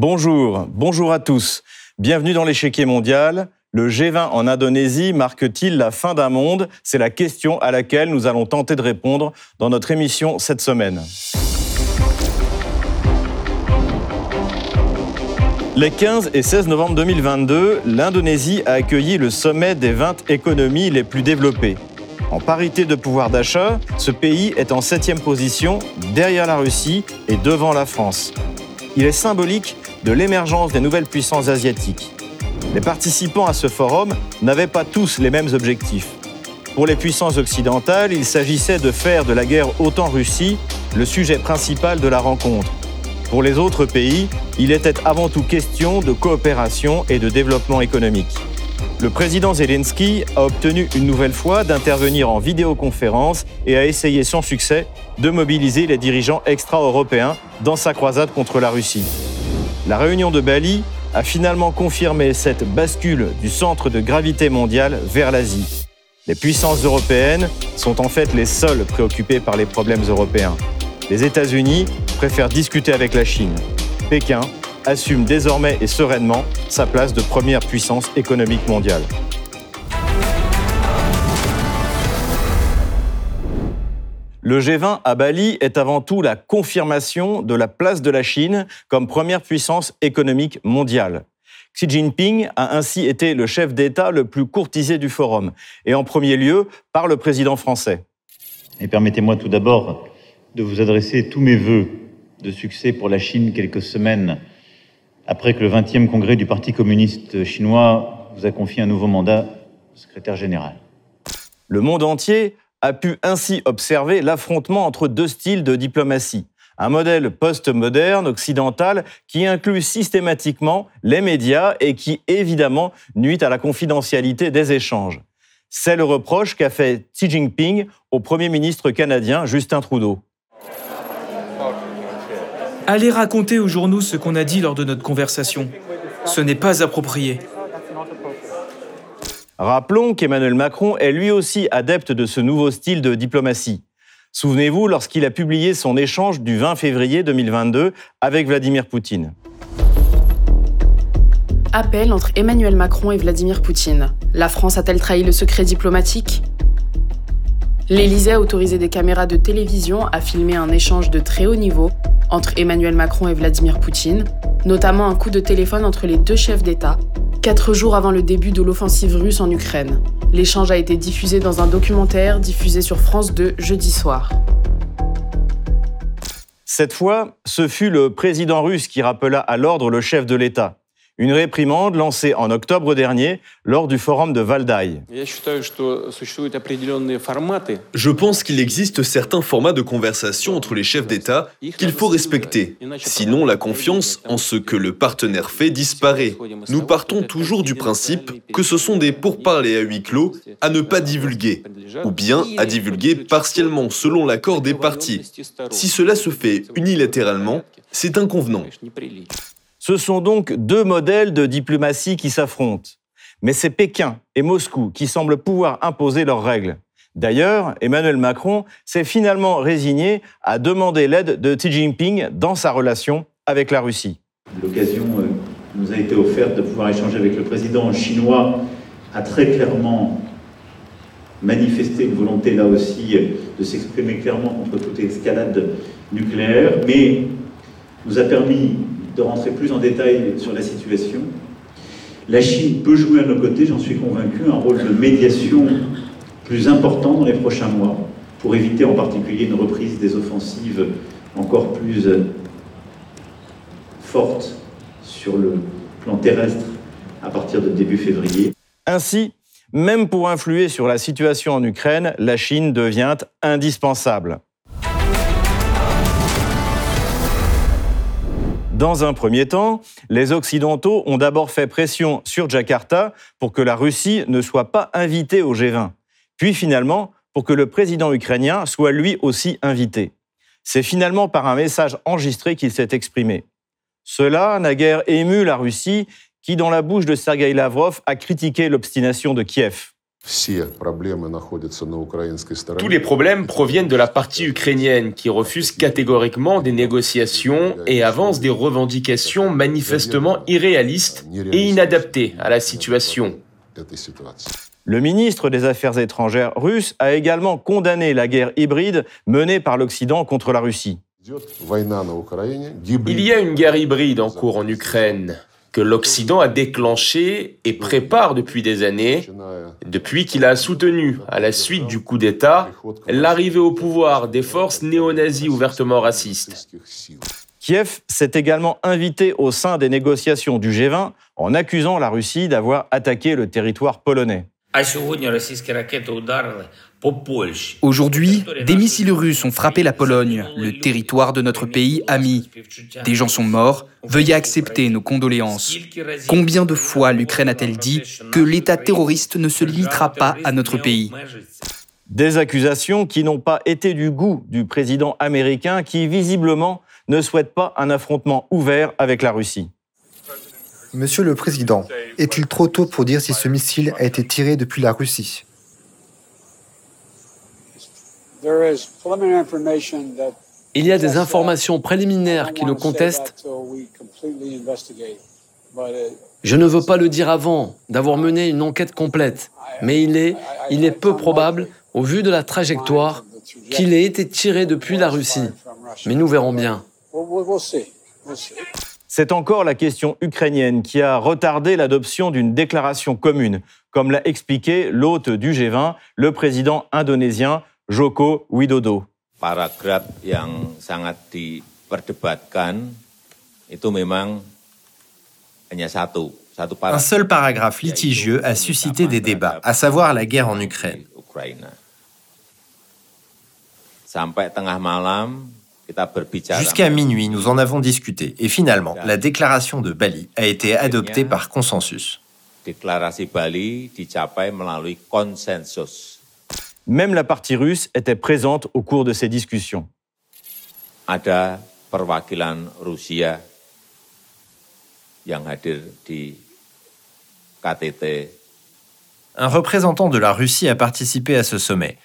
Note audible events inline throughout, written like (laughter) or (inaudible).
Bonjour, bonjour à tous. Bienvenue dans l'échiquier mondial. Le G20 en Indonésie marque-t-il la fin d'un monde? C'est la question à laquelle nous allons tenter de répondre dans notre émission cette semaine. Les 15 et 16 novembre 2022, l'Indonésie a accueilli le sommet des 20 économies les plus développées. En parité de pouvoir d'achat, ce pays est en septième position derrière la Russie et devant la France. Il est symbolique de l'émergence des nouvelles puissances asiatiques. Les participants à ce forum n'avaient pas tous les mêmes objectifs. Pour les puissances occidentales, il s'agissait de faire de la guerre OTAN-Russie le sujet principal de la rencontre. Pour les autres pays, il était avant tout question de coopération et de développement économique. Le président Zelensky a obtenu une nouvelle fois d'intervenir en vidéoconférence et a essayé sans succès de mobiliser les dirigeants extra-européens dans sa croisade contre la Russie. La réunion de Bali a finalement confirmé cette bascule du centre de gravité mondiale vers l'Asie. Les puissances européennes sont en fait les seules préoccupées par les problèmes européens. Les États-Unis préfèrent discuter avec la Chine. Pékin assume désormais et sereinement sa place de première puissance économique mondiale. Le G20 à Bali est avant tout la confirmation de la place de la Chine comme première puissance économique mondiale. Xi Jinping a ainsi été le chef d'État le plus courtisé du forum, et en premier lieu par le président français. Et permettez-moi tout d'abord de vous adresser tous mes voeux de succès pour la Chine quelques semaines après que le 20e congrès du Parti communiste chinois vous a confié un nouveau mandat secrétaire général. Le monde entier a pu ainsi observer l'affrontement entre deux styles de diplomatie. Un modèle post-moderne occidental qui inclut systématiquement les médias et qui évidemment nuit à la confidentialité des échanges. C'est le reproche qu'a fait Xi Jinping au Premier ministre canadien Justin Trudeau. Allez raconter aux journaux ce qu'on a dit lors de notre conversation. Ce n'est pas approprié. Rappelons qu'Emmanuel Macron est lui aussi adepte de ce nouveau style de diplomatie. Souvenez-vous lorsqu'il a publié son échange du 20 février 2022 avec Vladimir Poutine. Appel entre Emmanuel Macron et Vladimir Poutine. La France a-t-elle trahi le secret diplomatique? L'Élysée a autorisé des caméras de télévision à filmer un échange de très haut niveau entre Emmanuel Macron et Vladimir Poutine, notamment un coup de téléphone entre les deux chefs d'État, quatre jours avant le début de l'offensive russe en Ukraine. L'échange a été diffusé dans un documentaire diffusé sur France 2 jeudi soir. Cette fois, ce fut le président russe qui rappela à l'ordre le chef de l'État. Une réprimande lancée en octobre dernier lors du forum de Valdaï. Je pense qu'il existe certains formats de conversation entre les chefs d'État qu'il faut respecter. Sinon, la confiance en ce que le partenaire fait disparaît. Nous partons toujours du principe que ce sont des pourparlers à huis clos à ne pas divulguer, ou bien à divulguer partiellement selon l'accord des parties. Si cela se fait unilatéralement, c'est inconvenant. Ce sont donc deux modèles de diplomatie qui s'affrontent. Mais c'est Pékin et Moscou qui semblent pouvoir imposer leurs règles. D'ailleurs, Emmanuel Macron s'est finalement résigné à demander l'aide de Xi Jinping dans sa relation avec la Russie. L'occasion euh, nous a été offerte de pouvoir échanger avec le président chinois a très clairement manifesté une volonté là aussi de s'exprimer clairement contre toute escalade nucléaire, mais nous a permis de rentrer plus en détail sur la situation. La Chine peut jouer à nos côtés, j'en suis convaincu, un rôle de médiation plus important dans les prochains mois, pour éviter en particulier une reprise des offensives encore plus euh, fortes sur le plan terrestre à partir de début février. Ainsi, même pour influer sur la situation en Ukraine, la Chine devient indispensable. Dans un premier temps, les Occidentaux ont d'abord fait pression sur Jakarta pour que la Russie ne soit pas invitée au G20, puis finalement pour que le président ukrainien soit lui aussi invité. C'est finalement par un message enregistré qu'il s'est exprimé. Cela n'a guère ému la Russie, qui, dans la bouche de Sergei Lavrov, a critiqué l'obstination de Kiev. Tous les problèmes proviennent de la partie ukrainienne qui refuse catégoriquement des négociations et avance des revendications manifestement irréalistes et inadaptées à la situation. Le ministre des Affaires étrangères russe a également condamné la guerre hybride menée par l'Occident contre la Russie. Il y a une guerre hybride en cours en Ukraine que l'Occident a déclenchée et prépare depuis des années, depuis qu'il a soutenu, à la suite du coup d'État, l'arrivée au pouvoir des forces néo-nazies ouvertement racistes. Kiev s'est également invité au sein des négociations du G20 en accusant la Russie d'avoir attaqué le territoire polonais. Aujourd'hui, des missiles russes ont frappé la Pologne, le territoire de notre pays ami. Des gens sont morts, veuillez accepter nos condoléances. Combien de fois l'Ukraine a-t-elle dit que l'État terroriste ne se limitera pas à notre pays Des accusations qui n'ont pas été du goût du président américain qui visiblement ne souhaite pas un affrontement ouvert avec la Russie. Monsieur le Président, est-il trop tôt pour dire si ce missile a été tiré depuis la Russie? Il y a des informations préliminaires qui le contestent. Je ne veux pas le dire avant d'avoir mené une enquête complète, mais il est, il est peu probable, au vu de la trajectoire, qu'il ait été tiré depuis la Russie. Mais nous verrons bien. C'est encore la question ukrainienne qui a retardé l'adoption d'une déclaration commune, comme l'a expliqué l'hôte du G20, le président indonésien Joko Widodo. Paragraf yang sangat diperdebatkan itu memang hanya satu. Un seul paragraphe litigieux a suscité des débats, à savoir la guerre en Ukraine. Jusqu'à minuit, nous en avons discuté et finalement, la déclaration de Bali a été adoptée par consensus. Deklarasi Bali dicapai melalui konsensus. Même la partie russe était présente au cours de ces discussions. Ada perwakilan Rusia yang hadir di KTT. Un représentant de la Russie a participé à ce sommet.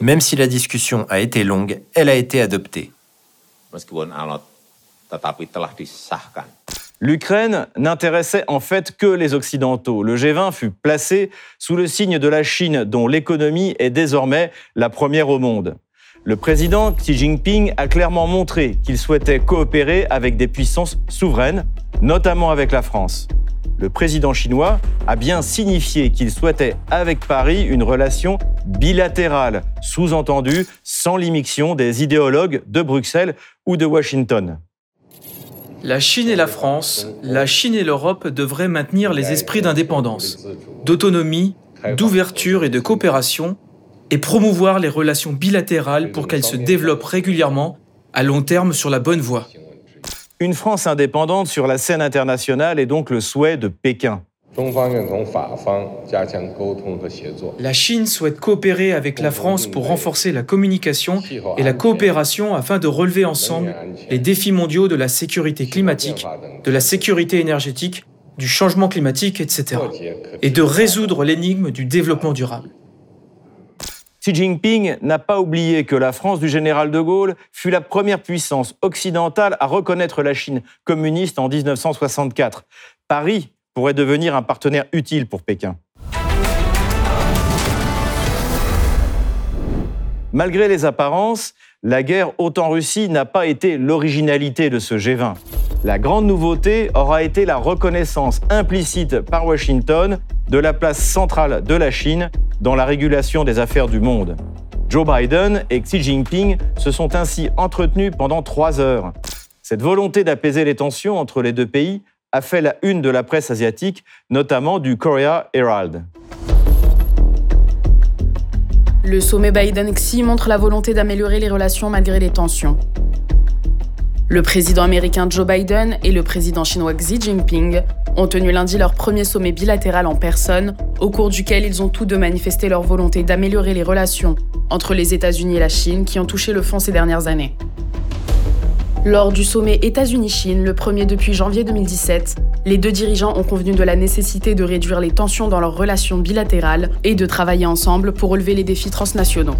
Même si la discussion a été longue, elle a été adoptée. Meskipun alot tetapi telah disahkan. L'Ukraine n'intéressait en fait que les Occidentaux. Le G20 fut placé sous le signe de la Chine, dont l'économie est désormais la première au monde. Le président Xi Jinping a clairement montré qu'il souhaitait coopérer avec des puissances souveraines, notamment avec la France. Le président chinois a bien signifié qu'il souhaitait avec Paris une relation bilatérale, sous-entendue sans l'immixtion des idéologues de Bruxelles ou de Washington. La Chine et la France, la Chine et l'Europe devraient maintenir les esprits d'indépendance, d'autonomie, d'ouverture et de coopération et promouvoir les relations bilatérales pour qu'elles se développent régulièrement à long terme sur la bonne voie. Une France indépendante sur la scène internationale est donc le souhait de Pékin. La Chine souhaite coopérer avec la France pour renforcer la communication et la coopération afin de relever ensemble les défis mondiaux de la sécurité climatique, de la sécurité énergétique, du changement climatique, etc. Et de résoudre l'énigme du développement durable. Xi Jinping n'a pas oublié que la France du général de Gaulle fut la première puissance occidentale à reconnaître la Chine communiste en 1964. Paris pourrait devenir un partenaire utile pour Pékin. Malgré les apparences, la guerre en Russie n'a pas été l'originalité de ce G20. La grande nouveauté aura été la reconnaissance implicite par Washington de la place centrale de la Chine dans la régulation des affaires du monde. Joe Biden et Xi Jinping se sont ainsi entretenus pendant trois heures. Cette volonté d'apaiser les tensions entre les deux pays a fait la une de la presse asiatique, notamment du Korea Herald. Le sommet Biden-Xi montre la volonté d'améliorer les relations malgré les tensions. Le président américain Joe Biden et le président chinois Xi Jinping ont tenu lundi leur premier sommet bilatéral en personne, au cours duquel ils ont tous deux manifesté leur volonté d'améliorer les relations entre les États-Unis et la Chine qui ont touché le fond ces dernières années. Lors du sommet États-Unis-Chine, le premier depuis janvier 2017, les deux dirigeants ont convenu de la nécessité de réduire les tensions dans leurs relations bilatérales et de travailler ensemble pour relever les défis transnationaux.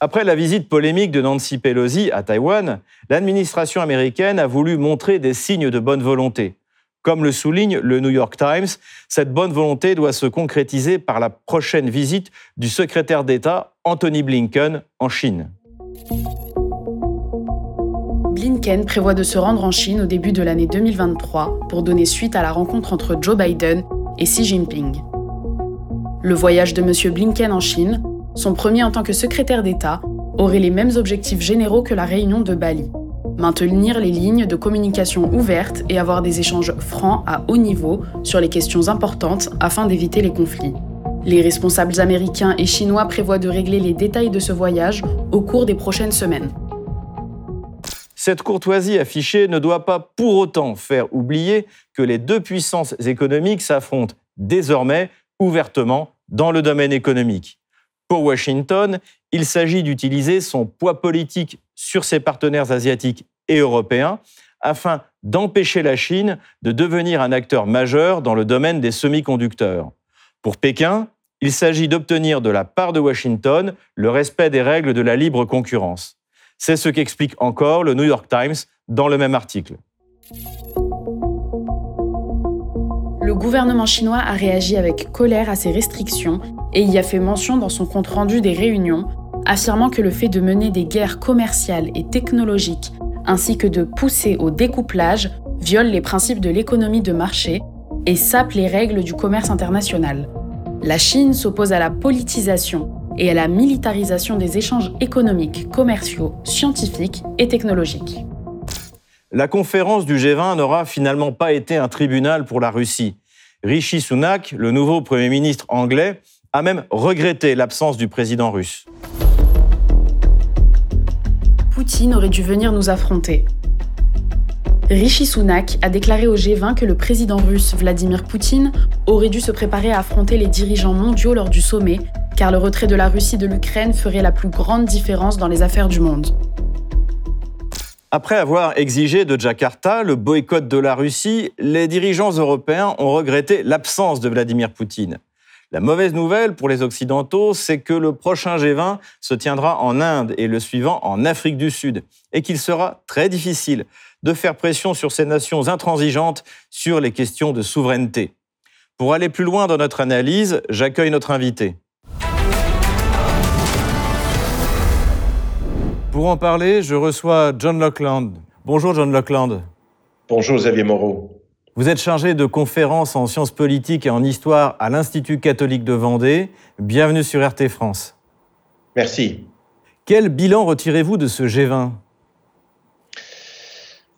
Après la visite polémique de Nancy Pelosi à Taïwan, l'administration américaine a voulu montrer des signes de bonne volonté. Comme le souligne le New York Times, cette bonne volonté doit se concrétiser par la prochaine visite du secrétaire d'État Anthony Blinken en Chine. Blinken prévoit de se rendre en Chine au début de l'année 2023 pour donner suite à la rencontre entre Joe Biden et Xi Jinping. Le voyage de M. Blinken en Chine, son premier en tant que secrétaire d'État, aurait les mêmes objectifs généraux que la réunion de Bali. Maintenir les lignes de communication ouvertes et avoir des échanges francs à haut niveau sur les questions importantes afin d'éviter les conflits. Les responsables américains et chinois prévoient de régler les détails de ce voyage au cours des prochaines semaines. Cette courtoisie affichée ne doit pas pour autant faire oublier que les deux puissances économiques s'affrontent désormais ouvertement dans le domaine économique. Pour Washington, il s'agit d'utiliser son poids politique sur ses partenaires asiatiques et européens afin d'empêcher la Chine de devenir un acteur majeur dans le domaine des semi-conducteurs. Pour Pékin, il s'agit d'obtenir de la part de Washington le respect des règles de la libre concurrence. C'est ce qu'explique encore le New York Times dans le même article. Le gouvernement chinois a réagi avec colère à ces restrictions et y a fait mention dans son compte-rendu des réunions, affirmant que le fait de mener des guerres commerciales et technologiques ainsi que de pousser au découplage viole les principes de l'économie de marché et sape les règles du commerce international. La Chine s'oppose à la politisation et à la militarisation des échanges économiques, commerciaux, scientifiques et technologiques. La conférence du G20 n'aura finalement pas été un tribunal pour la Russie. Rishi Sunak, le nouveau Premier ministre anglais, a même regretté l'absence du président russe. Poutine aurait dû venir nous affronter. Rishi Sunak a déclaré au G20 que le président russe Vladimir Poutine aurait dû se préparer à affronter les dirigeants mondiaux lors du sommet car le retrait de la Russie de l'Ukraine ferait la plus grande différence dans les affaires du monde. Après avoir exigé de Jakarta le boycott de la Russie, les dirigeants européens ont regretté l'absence de Vladimir Poutine. La mauvaise nouvelle pour les Occidentaux, c'est que le prochain G20 se tiendra en Inde et le suivant en Afrique du Sud, et qu'il sera très difficile de faire pression sur ces nations intransigeantes sur les questions de souveraineté. Pour aller plus loin dans notre analyse, j'accueille notre invité. Pour en parler, je reçois John Lockland. Bonjour John Lockland. Bonjour Xavier Moreau. Vous êtes chargé de conférences en sciences politiques et en histoire à l'Institut catholique de Vendée. Bienvenue sur RT France. Merci. Quel bilan retirez-vous de ce G20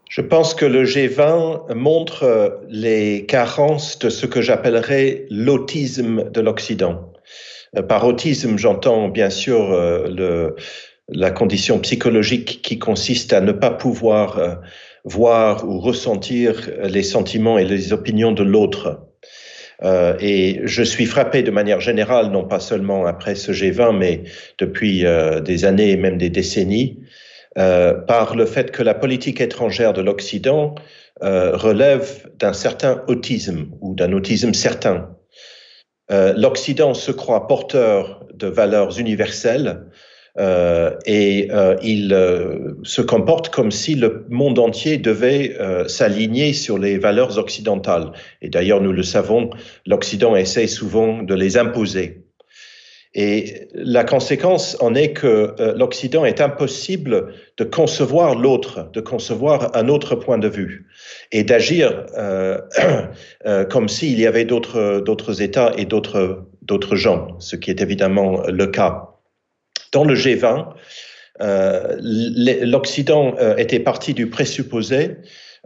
Je pense que le G20 montre les carences de ce que j'appellerais l'autisme de l'Occident. Euh, par autisme, j'entends bien sûr euh, le, la condition psychologique qui consiste à ne pas pouvoir euh, voir ou ressentir les sentiments et les opinions de l'autre. Euh, et je suis frappé de manière générale, non pas seulement après ce G20, mais depuis euh, des années et même des décennies, par le fait que la politique étrangère de l'Occident relève d'un certain autisme ou d'un autisme certain. L'Occident se croit porteur de valeurs universelles, euh, et euh, il euh, se comporte comme si le monde entier devait s'aligner sur les valeurs occidentales. Et d'ailleurs, nous le savons, l'Occident essaie souvent de les imposer. Et la conséquence en est que l'Occident est impossible de concevoir l'autre, de concevoir un autre point de vue et d'agir (clears throat) comme s'il y avait d'autres États et d'autres gens, ce qui est évidemment le cas. Dans le G20, euh, l'Occident euh, était parti du présupposé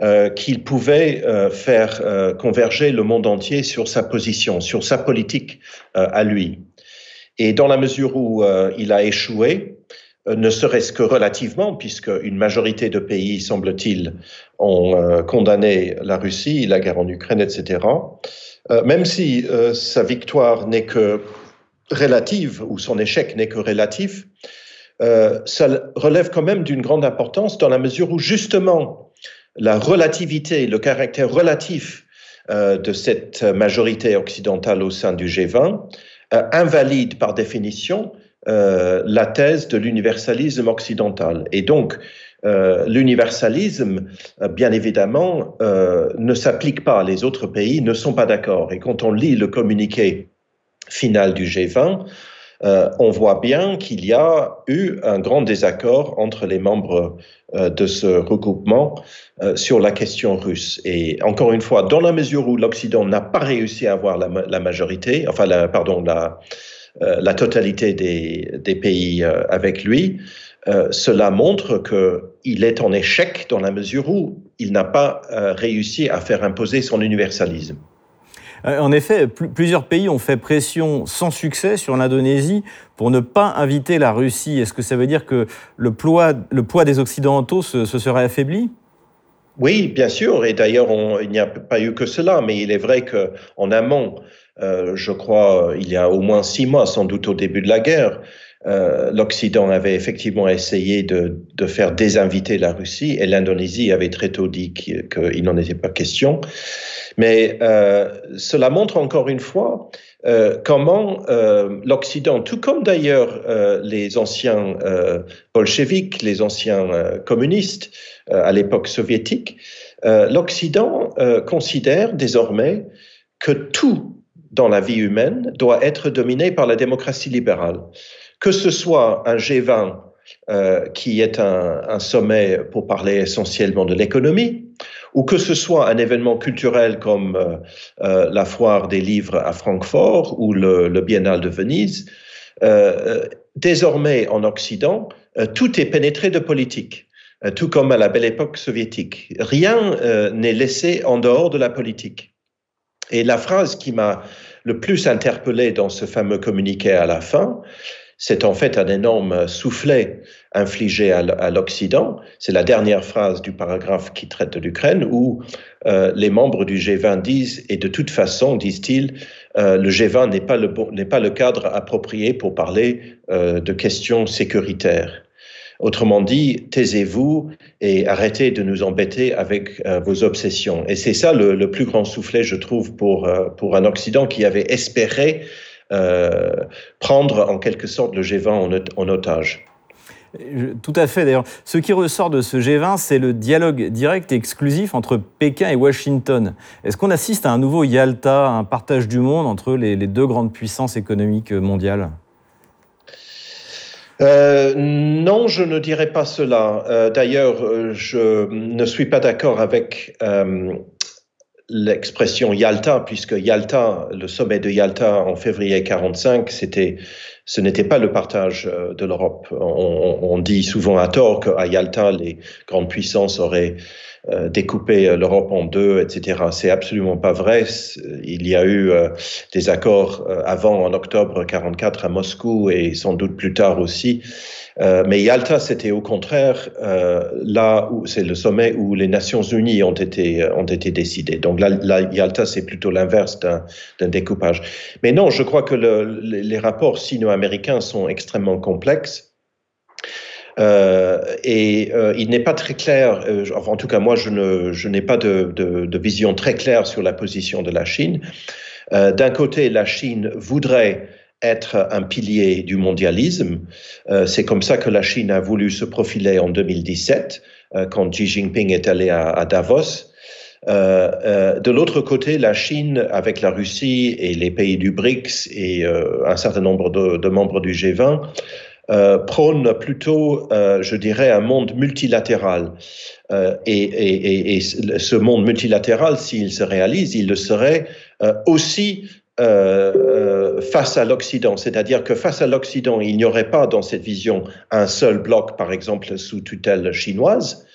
euh, qu'il pouvait faire converger le monde entier sur sa position, sur sa politique à lui. Et dans la mesure où il a échoué, ne serait-ce que relativement, puisque une majorité de pays, semble-t-il, ont condamné la Russie, la guerre en Ukraine, etc. même si sa victoire n'est que relative, ou son échec n'est que relatif, ça relève quand même d'une grande importance dans la mesure où justement la relativité, le caractère relatif de cette majorité occidentale au sein du G20 invalide par définition la thèse de l'universalisme occidental. Et donc, euh, l'universalisme, euh, bien évidemment, euh, ne s'applique pas. Les autres pays ne sont pas d'accord. Et quand on lit le communiqué final du G20, on voit bien qu'il y a eu un grand désaccord entre les membres de ce regroupement sur la question russe. Et encore une fois, dans la mesure où l'Occident n'a pas réussi à avoir la, majorité, enfin, pardon, la, la totalité des, des pays avec lui, euh, cela montre qu'il est en échec dans la mesure où il n'a pas euh, réussi à faire imposer son universalisme. Euh, en effet, plusieurs pays ont fait pression sans succès sur l'Indonésie pour ne pas inviter la Russie. Est-ce que ça veut dire que le poids, le poids des Occidentaux se, serait affaibli? Oui, bien sûr. Et d'ailleurs, il n'y a pas eu que cela. Mais il est vrai qu'en amont, je crois, il y a au moins six mois, sans doute au début de la guerre, euh, l'Occident avait effectivement essayé de, faire désinviter la Russie et l'Indonésie avait très tôt dit qu'il n'en était pas question. Mais euh, cela montre encore une fois euh, comment l'Occident, tout comme d'ailleurs les anciens bolcheviks, les anciens communistes à l'époque soviétique, l'Occident considère désormais que tout dans la vie humaine doit être dominé par la démocratie libérale que ce soit un G20 euh, qui est un, sommet pour parler essentiellement de l'économie, ou que ce soit un événement culturel comme euh, euh, la foire des livres à Francfort ou le, le Biennale de Venise, désormais en Occident, tout est pénétré de politique, tout comme à la belle époque soviétique. Rien n'est laissé en dehors de la politique. Et la phrase qui m'a le plus interpellé dans ce fameux communiqué à la fin, c'est en fait un énorme soufflet infligé à l'Occident. C'est la dernière phrase du paragraphe qui traite de l'Ukraine où euh, les membres du G20 disent, et de toute façon, disent-ils, euh, le G20 n'est pas le, cadre approprié pour parler euh, de questions sécuritaires. Autrement dit, taisez-vous et arrêtez de nous embêter avec vos obsessions. Et c'est ça le, plus grand soufflet, je trouve, pour, un Occident qui avait espéré prendre en quelque sorte le G20 en, otage. Tout à fait, d'ailleurs. Ce qui ressort de ce G20, c'est le dialogue direct et exclusif entre Pékin et Washington. Est-ce qu'on assiste à un nouveau Yalta, un partage du monde entre les, deux grandes puissances économiques mondiales? Euh, non, je ne dirais pas cela. Euh, d'ailleurs, je ne suis pas d'accord avec l'expression Yalta, puisque Yalta, le sommet de Yalta en février 45, c'était, ce n'était pas le partage euh, de l'Europe. On, dit souvent à tort qu'à Yalta, les grandes puissances auraient euh, découpé euh, l'Europe en deux, etc. C'est absolument pas vrai. Il y a eu des accords avant, en octobre 44, à Moscou et sans doute plus tard aussi. Euh, mais Yalta, c'était au contraire euh, là où c'est le sommet où les Nations Unies ont été euh, ont été décidées. Donc là, Yalta, c'est plutôt l'inverse d'un découpage. Mais non, je crois que le, les rapports sino-américains sont extrêmement complexes. Euh, et euh, il n'est pas très clair, euh, en tout cas moi je, ne, je n'ai pas de, de, vision très claire sur la position de la Chine. D'un côté, la Chine voudrait être un pilier du mondialisme. C'est comme ça que la Chine a voulu se profiler en 2017, euh, quand Xi Jinping est allé à, Davos. De l'autre côté, la Chine, avec la Russie et les pays du BRICS et un certain nombre de, membres du G20, prône plutôt, je dirais, un monde multilatéral. et, ce monde multilatéral, s'il se réalise, il le serait aussi euh, euh, face à l'Occident, c'est-à-dire que face à l'Occident, il n'y aurait pas dans cette vision un seul bloc, par exemple, sous tutelle chinoise.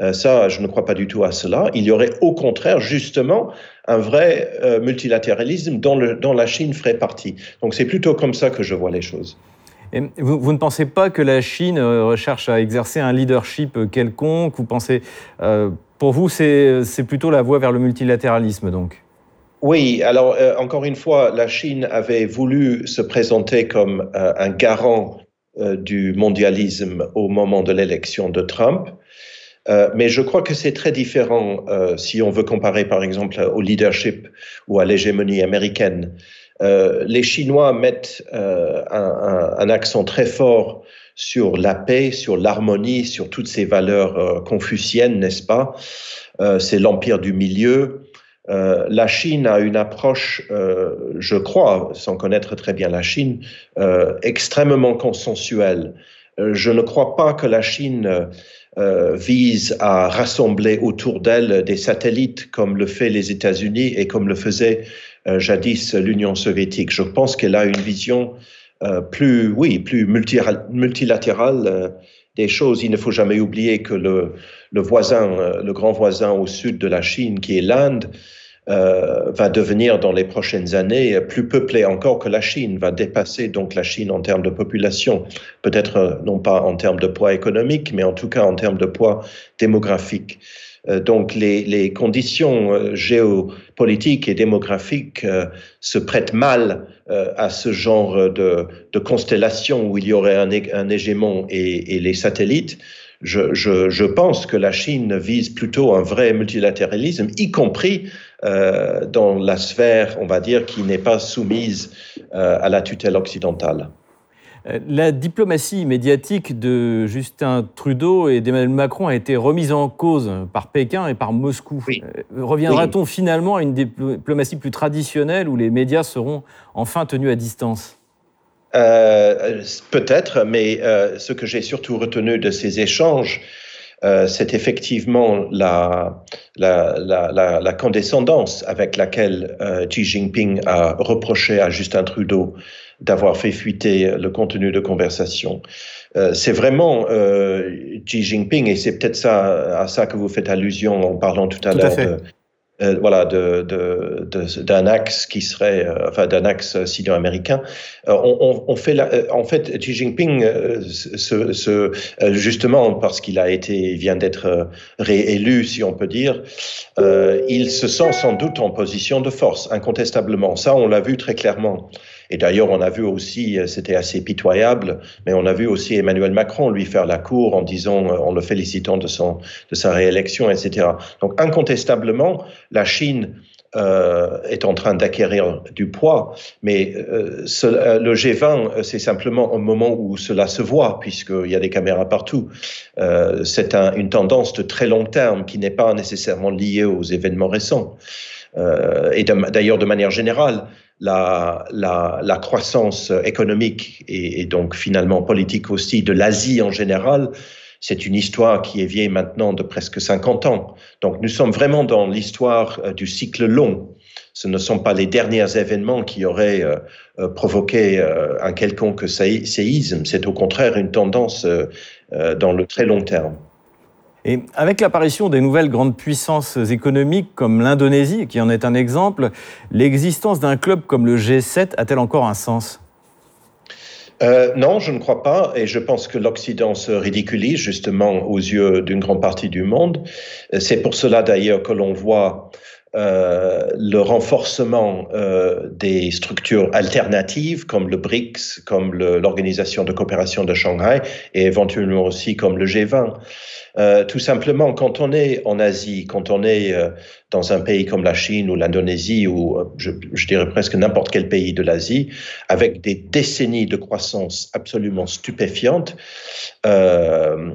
Euh, ça, je ne crois pas du tout à cela. Il y aurait au contraire, justement, un vrai multilatéralisme dont la Chine ferait partie. Donc c'est plutôt comme ça que je vois les choses. Vous, ne pensez pas que la Chine recherche à exercer un leadership quelconque? Vous pensez, pour vous, c'est plutôt la voie vers le multilatéralisme, donc? Oui, alors euh, encore une fois, la Chine avait voulu se présenter comme euh, un garant du mondialisme au moment de l'élection de Trump. mais je crois que c'est très différent si on veut comparer par exemple au leadership ou à l'hégémonie américaine. Les Chinois mettent un, un, accent très fort sur la paix, sur l'harmonie, sur toutes ces valeurs confuciennes, n'est-ce pas? C'est l'empire du milieu. Euh, la Chine a une approche, euh, je crois, sans connaître très bien la Chine, euh, extrêmement consensuelle. je ne crois pas que la Chine vise à rassembler autour d'elle des satellites comme le fait les États-Unis et comme le faisait jadis l'Union soviétique. Je pense qu'elle a une vision plus, oui, plus multilatérale des choses. Il ne faut jamais oublier que le, voisin, le grand voisin au sud de la Chine, qui est l'Inde, euh, va devenir dans les prochaines années plus peuplé encore que la Chine, va dépasser donc la Chine en termes de population, peut-être euh, non pas en termes de poids économique, mais en tout cas en termes de poids démographique. Euh, donc les, les, conditions géopolitiques et démographiques se prêtent mal à ce genre de, de, constellation où il y aurait un, un hégémon et, et les satellites. Je, je, je, pense que la Chine vise plutôt un vrai multilatéralisme, y compris euh, dans la sphère, on va dire, qui n'est pas soumise euh, à la tutelle occidentale. Euh, la diplomatie médiatique de Justin Trudeau et d'Emmanuel Macron a été remise en cause par Pékin et par Moscou. Reviendra-t-on finalement à une diplomatie plus traditionnelle où les médias seront enfin tenus à distance? Peut-être, mais ce que j'ai surtout retenu de ces échanges, euh, c'est effectivement la, la, la, la, condescendance avec laquelle euh, Xi Jinping a reproché à Justin Trudeau d'avoir fait fuiter le contenu de conversation. Euh, c'est vraiment Xi Jinping, et c'est peut-être ça, à ça que vous faites allusion en parlant tout à l'heure euh, voilà, d'un de, de, axe qui serait, euh, enfin, d'un axe sino-américain. Euh, on, on, fait la, en fait, Xi Jinping, ce, ce, justement parce qu'il a été, vient d'être réélu, si on peut dire, il se sent sans doute en position de force, incontestablement. Ça, on l'a vu très clairement. Et d'ailleurs, on a vu aussi, euh, c'était assez pitoyable, mais on a vu aussi Emmanuel Macron lui faire la cour en disant, euh, en le félicitant de, son, de sa réélection, etc. Donc, incontestablement, la Chine euh, est en train d'acquérir du poids, mais le G20, c'est simplement un moment où cela se voit, puisqu'il y a des caméras partout. C'est un, une tendance de très long terme qui n'est pas nécessairement liée aux événements récents. et d'ailleurs, de manière générale, la, croissance économique et, et, donc finalement politique aussi de l'Asie en général, c'est une histoire qui est vieille maintenant de presque 50 ans. Donc nous sommes vraiment dans l'histoire euh, du cycle long. Ce ne sont pas les derniers événements qui auraient euh, euh, provoqué un quelconque séisme, c'est au contraire une tendance dans le très long terme. Et avec l'apparition des nouvelles grandes puissances économiques comme l'Indonésie, qui en est un exemple, l'existence d'un club comme le G7 a-t-elle encore un sens? Euh, non, je ne crois pas, et je pense que l'Occident se ridiculise justement aux yeux d'une grande partie du monde. C'est pour cela d'ailleurs que l'on voit euh, le renforcement euh, des structures alternatives comme le BRICS, comme l'Organisation de coopération de Shanghai et éventuellement aussi comme le G20. Euh, tout simplement, quand on est en Asie, quand on est euh, dans un pays comme la Chine ou l'Indonésie ou euh, je, dirais presque n'importe quel pays de l'Asie, avec des décennies de croissance absolument stupéfiantes euh,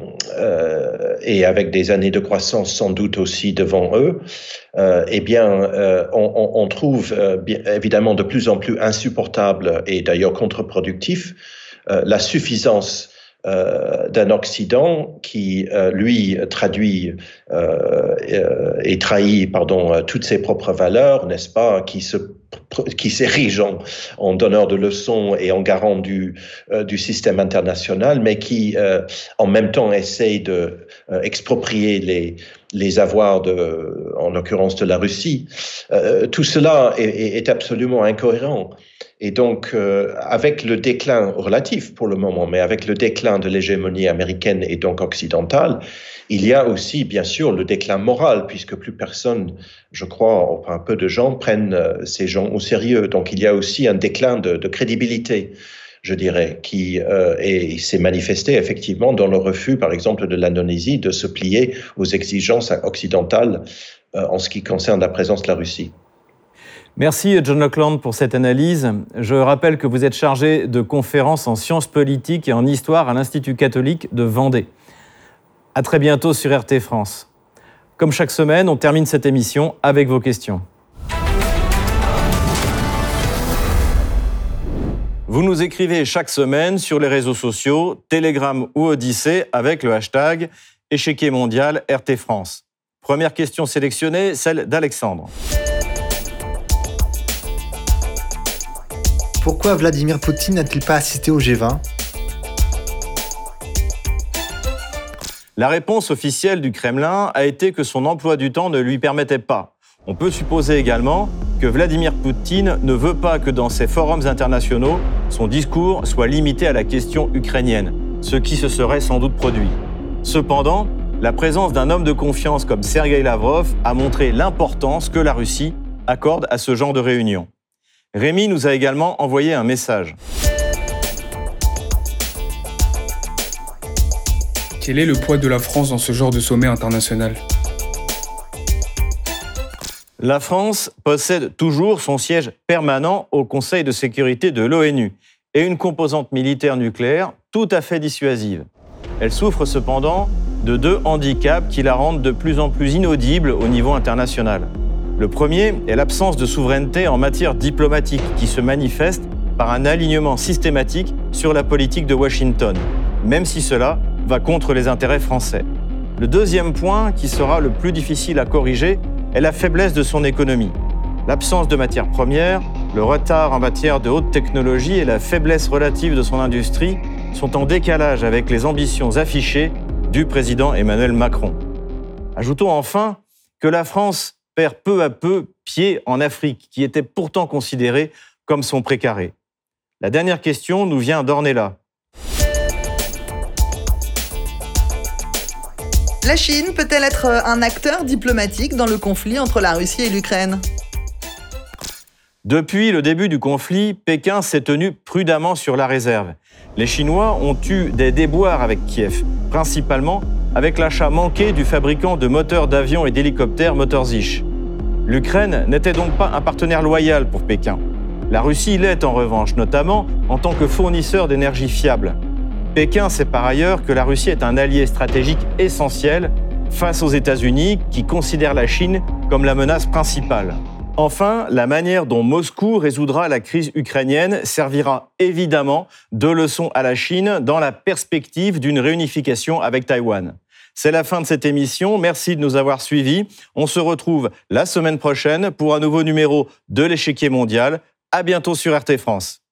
et avec des années de croissance sans doute aussi devant eux, eh bien, on, on, trouve évidemment de plus en plus insupportable et d'ailleurs contre-productif la suffisance d'un Occident qui, euh, lui, traduit euh, et trahit pardon, toutes ses propres valeurs, n'est-ce pas, qui se qui s'érige en, en, donneur de leçons et en garant du, du système international, mais qui en même temps essaye de exproprier les, les avoirs de, en l'occurrence de la Russie. tout cela est, est absolument incohérent. Et donc, euh, avec le déclin relatif pour le moment, mais avec le déclin de l'hégémonie américaine et donc occidentale, il y a aussi, bien sûr, le déclin moral, puisque plus personne, je crois, enfin peu de gens prennent euh, ces gens au sérieux. Donc, il y a aussi un déclin de, crédibilité. je dirais, qui et s'est manifesté effectivement dans le refus, par exemple, de l'Indonésie de se plier aux exigences occidentales en ce qui concerne la présence de la Russie. Merci John Lockland pour cette analyse. Je rappelle que vous êtes chargé de conférences en sciences politiques et en histoire à l'Institut catholique de Vendée. À très bientôt sur RT France. Comme chaque semaine, on termine cette émission avec vos questions. Vous nous écrivez chaque semaine sur les réseaux sociaux, Telegram ou Odyssée avec le hashtag échiquier mondial RT France. Première question sélectionnée, celle d'Alexandre. Pourquoi Vladimir Poutine n'a-t-il pas assisté au G20 La réponse officielle du Kremlin a été que son emploi du temps ne lui permettait pas. On peut supposer également que Vladimir Poutine ne veut pas que dans ces forums internationaux, son discours soit limité à la question ukrainienne, ce qui se serait sans doute produit. Cependant, la présence d'un homme de confiance comme Sergei Lavrov a montré l'importance que la Russie accorde à ce genre de réunion. Rémi nous a également envoyé un message. Quel est le poids de la France dans ce genre de sommet international? La France possède toujours son siège permanent au Conseil de sécurité de l'ONU et une composante militaire nucléaire tout à fait dissuasive. Elle souffre cependant de deux handicaps qui la rendent de plus en plus inaudible au niveau international. Le premier est l'absence de souveraineté en matière diplomatique qui se manifeste par un alignement systématique sur la politique de Washington, même si cela va contre les intérêts français. Le deuxième point, qui sera le plus difficile à corriger, est la faiblesse de son économie. L'absence de matières premières, le retard en matière de haute technologie et la faiblesse relative de son industrie sont en décalage avec les ambitions affichées du président Emmanuel Macron. Ajoutons enfin que la France perd peu à peu pied en Afrique, qui était pourtant considérée comme son précaré. La dernière question nous vient d'Ornella. La Chine peut-elle être un acteur diplomatique dans le conflit entre la Russie et l'Ukraine? Depuis le début du conflit, Pékin s'est tenu prudemment sur la réserve. Les Chinois ont eu des déboires avec Kiev, principalement avec l'achat manqué du fabricant de moteurs d'avions et d'hélicoptères Motorzich. L'Ukraine n'était donc pas un partenaire loyal pour Pékin. La Russie l'est en revanche, notamment en tant que fournisseur d'énergie fiable. Pékin sait par ailleurs que la Russie est un allié stratégique essentiel face aux États-Unis qui considèrent la Chine comme la menace principale. Enfin, la manière dont Moscou résoudra la crise ukrainienne servira évidemment de leçon à la Chine dans la perspective d'une réunification avec Taïwan. C'est la fin de cette émission. Merci de nous avoir suivis. On se retrouve la semaine prochaine pour un nouveau numéro de l'échiquier mondial. À bientôt sur RT France.